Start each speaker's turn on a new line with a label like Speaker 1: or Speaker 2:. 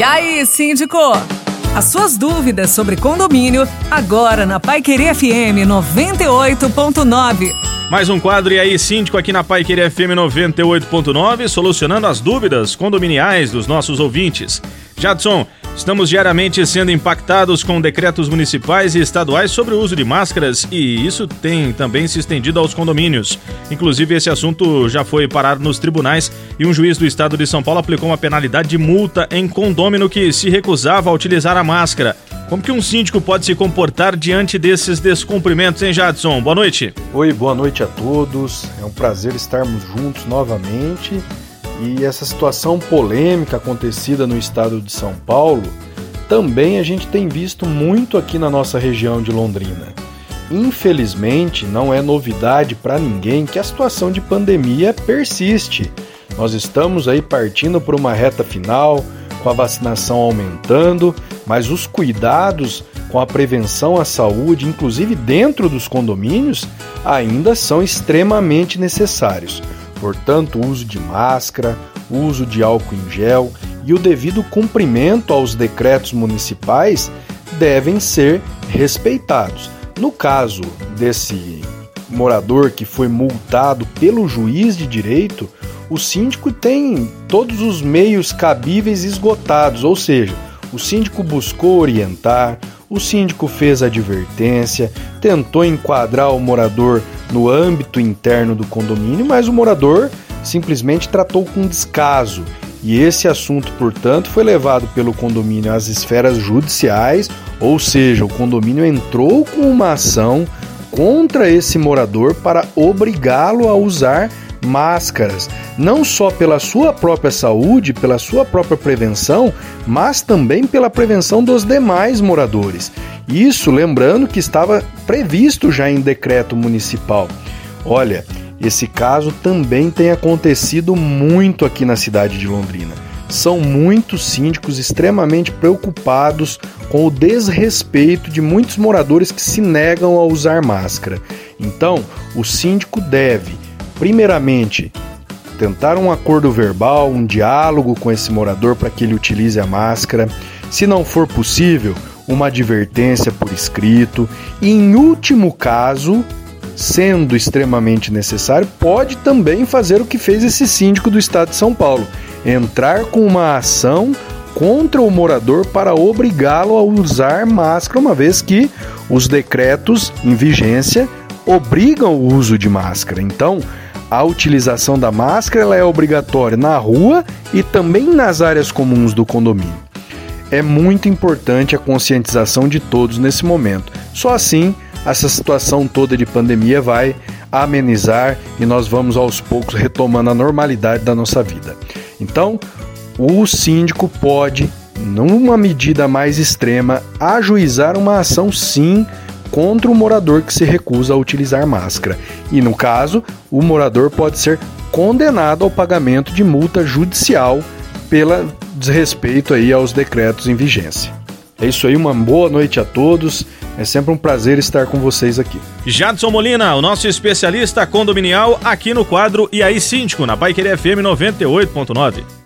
Speaker 1: E aí, síndico? As suas dúvidas sobre condomínio, agora na Pai Querer FM 98.9.
Speaker 2: Mais um quadro e aí, síndico, aqui na Pai Querer FM 98.9, solucionando as dúvidas condominiais dos nossos ouvintes. Jadson, Estamos diariamente sendo impactados com decretos municipais e estaduais sobre o uso de máscaras e isso tem também se estendido aos condomínios. Inclusive, esse assunto já foi parar nos tribunais e um juiz do estado de São Paulo aplicou uma penalidade de multa em condômino que se recusava a utilizar a máscara. Como que um síndico pode se comportar diante desses descumprimentos, hein, Jadson? Boa noite.
Speaker 3: Oi, boa noite a todos. É um prazer estarmos juntos novamente e essa situação polêmica acontecida no estado de São Paulo, também a gente tem visto muito aqui na nossa região de Londrina. Infelizmente, não é novidade para ninguém que a situação de pandemia persiste. Nós estamos aí partindo para uma reta final, com a vacinação aumentando, mas os cuidados com a prevenção à saúde, inclusive dentro dos condomínios, ainda são extremamente necessários. Portanto, o uso de máscara, o uso de álcool em gel e o devido cumprimento aos decretos municipais devem ser respeitados. No caso desse morador que foi multado pelo juiz de direito, o síndico tem todos os meios cabíveis esgotados, ou seja, o síndico buscou orientar, o síndico fez advertência, tentou enquadrar o morador no âmbito interno do condomínio, mas o morador simplesmente tratou com descaso. E esse assunto, portanto, foi levado pelo condomínio às esferas judiciais, ou seja, o condomínio entrou com uma ação contra esse morador para obrigá-lo a usar máscaras, não só pela sua própria saúde, pela sua própria prevenção, mas também pela prevenção dos demais moradores. Isso lembrando que estava previsto já em decreto municipal. Olha, esse caso também tem acontecido muito aqui na cidade de Londrina. São muitos síndicos extremamente preocupados com o desrespeito de muitos moradores que se negam a usar máscara. Então, o síndico deve primeiramente, tentar um acordo verbal, um diálogo com esse morador para que ele utilize a máscara. Se não for possível, uma advertência por escrito. E, em último caso, sendo extremamente necessário, pode também fazer o que fez esse síndico do estado de São Paulo: entrar com uma ação contra o morador para obrigá-lo a usar máscara, uma vez que os decretos em vigência obrigam o uso de máscara. Então, a utilização da máscara é obrigatória na rua e também nas áreas comuns do condomínio. É muito importante a conscientização de todos nesse momento. Só assim essa situação toda de pandemia vai amenizar e nós vamos aos poucos retomando a normalidade da nossa vida. Então, o síndico pode, numa medida mais extrema, ajuizar uma ação sim contra o morador que se recusa a utilizar máscara. E no caso, o morador pode ser condenado ao pagamento de multa judicial pela desrespeito aí aos decretos em vigência. É isso aí, uma boa noite a todos. É sempre um prazer estar com vocês aqui.
Speaker 2: Jadson Molina, o nosso especialista condominial aqui no quadro E aí Síndico, na Bike FM 98.9.